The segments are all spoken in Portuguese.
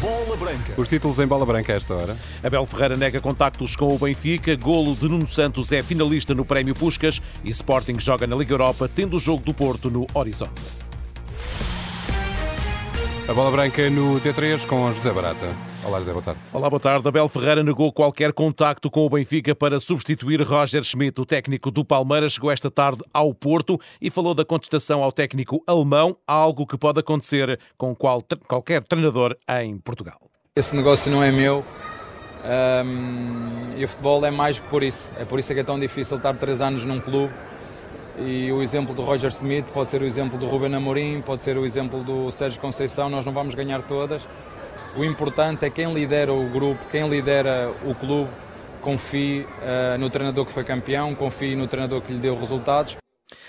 Bola Branca. Os títulos em bola branca a esta hora. Abel Ferreira nega contactos com o Benfica, golo de Nuno Santos é finalista no Prémio Puscas e Sporting joga na Liga Europa, tendo o jogo do Porto no horizonte. A bola branca no T3 com José Barata. Olá, José, boa tarde. Olá, boa tarde. Abel Ferreira negou qualquer contacto com o Benfica para substituir Roger Schmidt. O técnico do Palmeiras chegou esta tarde ao Porto e falou da contestação ao técnico alemão, algo que pode acontecer com qual, qualquer treinador em Portugal. Esse negócio não é meu. Um, e o futebol é mais que por isso. É por isso que é tão difícil estar três anos num clube e o exemplo do Roger Smith pode ser o exemplo do Ruben Amorim, pode ser o exemplo do Sérgio Conceição, nós não vamos ganhar todas. O importante é quem lidera o grupo, quem lidera o clube, confie uh, no treinador que foi campeão, confie no treinador que lhe deu resultados.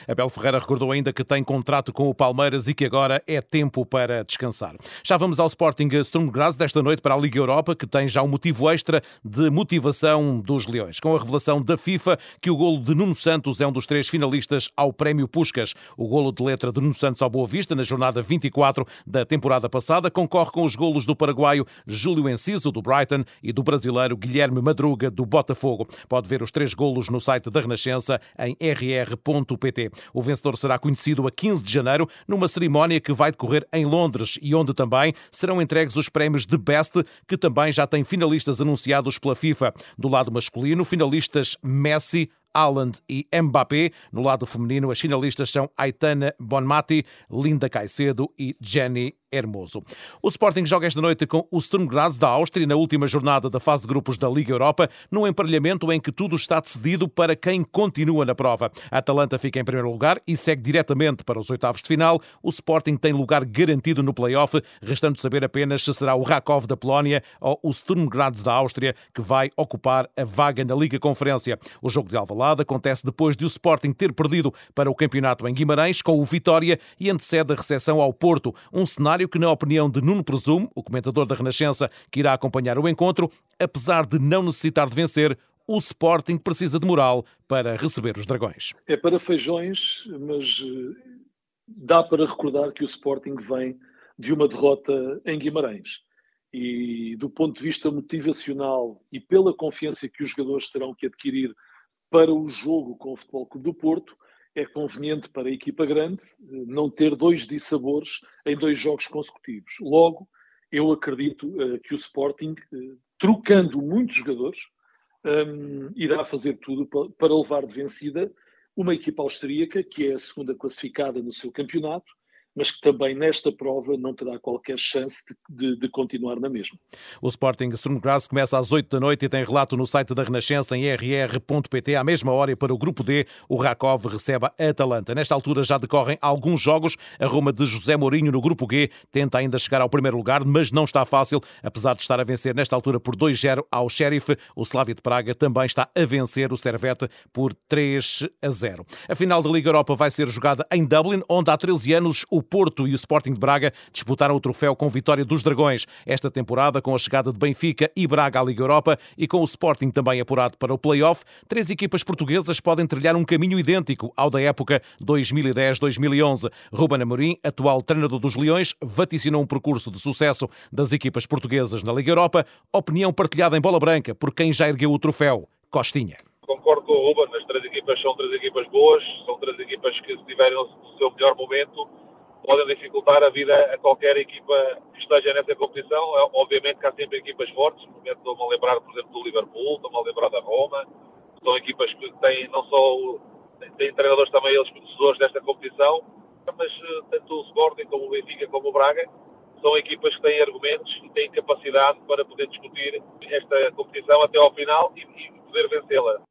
Abel Ferreira recordou ainda que tem contrato com o Palmeiras e que agora é tempo para descansar. Já vamos ao Sporting Sturm Graz desta noite para a Liga Europa, que tem já um motivo extra de motivação dos Leões, com a revelação da FIFA que o golo de Nuno Santos é um dos três finalistas ao Prémio Puscas. O golo de letra de Nuno Santos ao Boa Vista, na jornada 24 da temporada passada, concorre com os golos do paraguaio Júlio Enciso, do Brighton, e do brasileiro Guilherme Madruga, do Botafogo. Pode ver os três golos no site da Renascença em rr.pt. O vencedor será conhecido a 15 de janeiro numa cerimónia que vai decorrer em Londres e onde também serão entregues os prémios de Best, que também já tem finalistas anunciados pela FIFA. Do lado masculino, finalistas Messi, Haaland e Mbappé. No lado feminino, as finalistas são Aitana Bonmati, Linda Caicedo e Jenny Hermoso. O Sporting joga esta noite com o Sturm Graz da Áustria na última jornada da fase de grupos da Liga Europa, num emparelhamento em que tudo está decidido para quem continua na prova. A Atalanta fica em primeiro lugar e segue diretamente para os oitavos de final. O Sporting tem lugar garantido no play-off, restando saber apenas se será o Rakov da Polónia ou o Sturm Graz da Áustria que vai ocupar a vaga na Liga Conferência. O jogo de Alvalade acontece depois de o Sporting ter perdido para o campeonato em Guimarães com o Vitória e antecede a recepção ao Porto, um cenário que, na opinião de Nuno Presumo, o comentador da Renascença que irá acompanhar o encontro, apesar de não necessitar de vencer, o Sporting precisa de moral para receber os Dragões. É para feijões, mas eh, dá para recordar que o Sporting vem de uma derrota em Guimarães. E do ponto de vista motivacional e pela confiança que os jogadores terão que adquirir para o jogo com o Futebol Clube do Porto, é conveniente para a equipa grande eh, não ter dois dissabores em dois jogos consecutivos. Logo, eu acredito uh, que o Sporting, uh, trocando muitos jogadores, um, irá fazer tudo para levar de vencida uma equipa austríaca, que é a segunda classificada no seu campeonato, mas que também nesta prova não terá qualquer chance de, de, de continuar na mesma. O Sporting Sturm começa às 8 da noite e tem relato no site da Renascença em rr.pt. À mesma hora, para o Grupo D, o Rakov recebe a Atalanta. Nesta altura já decorrem alguns jogos. A Roma de José Mourinho no Grupo G tenta ainda chegar ao primeiro lugar, mas não está fácil, apesar de estar a vencer nesta altura por 2-0 ao Sheriff. O Slavia de Praga também está a vencer o Servette por 3 a 0. A final da Liga Europa vai ser jogada em Dublin, onde há 13 anos o o Porto e o Sporting de Braga disputaram o troféu com vitória dos Dragões. Esta temporada, com a chegada de Benfica e Braga à Liga Europa e com o Sporting também apurado para o play-off, três equipas portuguesas podem trilhar um caminho idêntico ao da época 2010-2011. Ruben Amorim, atual treinador dos Leões, vaticinou um percurso de sucesso das equipas portuguesas na Liga Europa. Opinião partilhada em bola branca por quem já ergueu o troféu, Costinha. Concordo com o Ruben, as três equipas são três equipas boas, são três equipas que se tiverem no seu melhor momento podem dificultar a vida a qualquer equipa que esteja nessa competição. É, obviamente que há sempre equipas fortes, momento estou-me a lembrar, por exemplo, do Liverpool, estou-me a lembrar da Roma, são equipas que têm não só têm treinadores também eles conhecedores desta competição, mas eh, tanto o Sporting como o Benfica como o Braga são equipas que têm argumentos e têm capacidade para poder discutir esta competição até ao final e, e poder vencê-la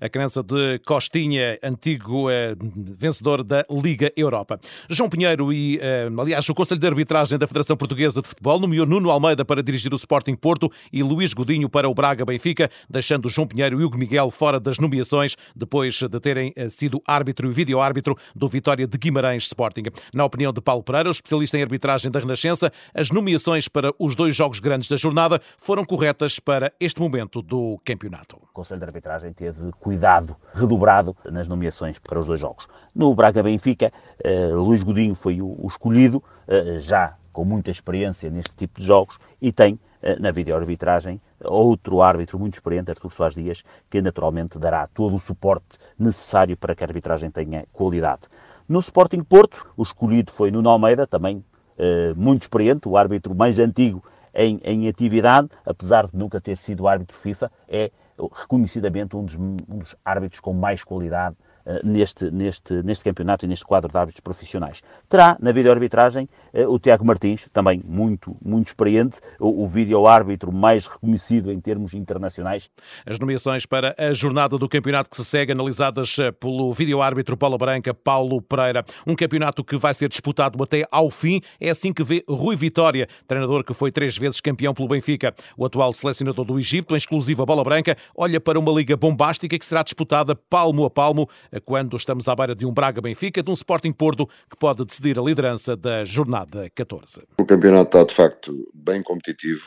a crença de Costinha, antigo eh, vencedor da Liga Europa. João Pinheiro e, eh, aliás, o Conselho de Arbitragem da Federação Portuguesa de Futebol nomeou Nuno Almeida para dirigir o Sporting Porto e Luís Godinho para o Braga Benfica, deixando João Pinheiro e Hugo Miguel fora das nomeações depois de terem eh, sido árbitro e vídeo-árbitro do Vitória de Guimarães Sporting. Na opinião de Paulo Pereira, o especialista em arbitragem da Renascença, as nomeações para os dois jogos grandes da jornada foram corretas para este momento do campeonato. O Conselho de Arbitragem teve cuidado redobrado nas nomeações para os dois jogos. No Braga-Benfica, uh, Luís Godinho foi o, escolhido, uh, já com muita experiência neste tipo de jogos e tem na videoarbitragem outro árbitro muito experiente, Artur Soares Dias, que naturalmente dará todo o suporte necessário para que a arbitragem tenha qualidade. No Sporting Porto, o escolhido foi Nuno Almeida, também eh, muito experiente, o árbitro mais antigo em, em, atividade, apesar de nunca ter sido árbitro FIFA, é reconhecidamente um dos, um dos árbitros com mais qualidade neste, neste, neste campeonato e neste quadro de árbitros profissionais. Terá na videoarbitragem eh, o Tiago Martins, também muito, muito experiente, o, o vídeo-árbitro mais reconhecido em termos internacionais. As nomeações para a jornada do campeonato que se segue, analisadas eh, pelo vídeo-árbitro Paula Branca, Paulo Pereira. Um campeonato que vai ser disputado até ao fim. É assim que vê Rui Vitória, treinador que foi três vezes campeão pelo Benfica. O atual selecionador do Egito, em exclusiva Bola Branca, olha para uma liga bombástica que será disputada palmo a palmo quando estamos à beira de um Braga-Benfica, de um Sporting Porto que pode decidir a liderança da jornada 14. O campeonato está de facto bem competitivo.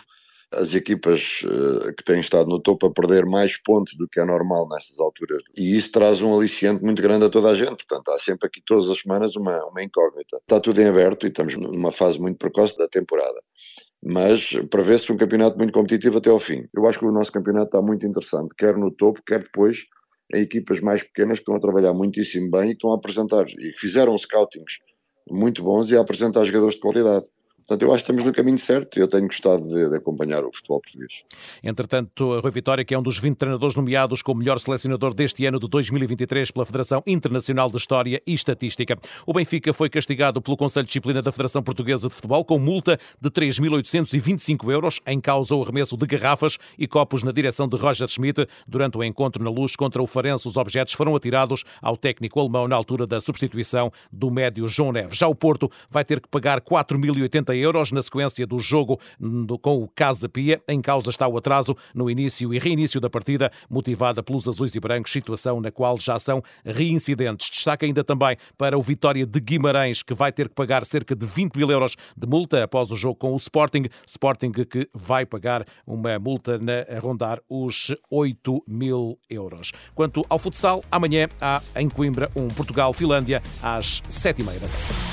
As equipas uh, que têm estado no topo a perder mais pontos do que é normal nestas alturas. E isso traz um aliciente muito grande a toda a gente. Portanto, há sempre aqui todas as semanas uma, uma incógnita. Está tudo em aberto e estamos numa fase muito precoce da temporada mas prevê-se um campeonato muito competitivo até ao fim. Eu acho que o nosso campeonato está muito interessante, quer no topo, quer depois em equipas mais pequenas que estão a trabalhar muitíssimo bem e estão a apresentar, e fizeram scoutings muito bons e a apresentar jogadores de qualidade. Portanto, eu acho que estamos no caminho certo e eu tenho gostado de, de, acompanhar o futebol português. Entretanto, Rui Vitória, que é um dos 20 treinadores nomeados como melhor selecionador deste ano de 2023 pela Federação Internacional de História e Estatística. O Benfica foi castigado pelo Conselho de Disciplina da Federação Portuguesa de Futebol com multa de 3.825 euros em causa o arremesso de garrafas e copos na direção de Roger Schmidt. Durante o encontro na luz contra o Farense, os objetos foram atirados ao técnico alemão na altura da substituição do médio João Neves. Já o Porto vai ter que pagar 4.080 euros na sequência do jogo com o Casa Pia. Em causa está o atraso no início e reinício da partida, motivada pelos azuis e brancos, situação na qual já são reincidentes. Destaca ainda também para o Vitória de Guimarães, que vai ter que pagar cerca de 20 mil euros de multa após o jogo com o Sporting. Sporting que vai pagar uma multa na, a rondar os 8 mil euros. Quanto ao futsal, amanhã há em Coimbra um Portugal-Finlândia às 7h30 da tarde.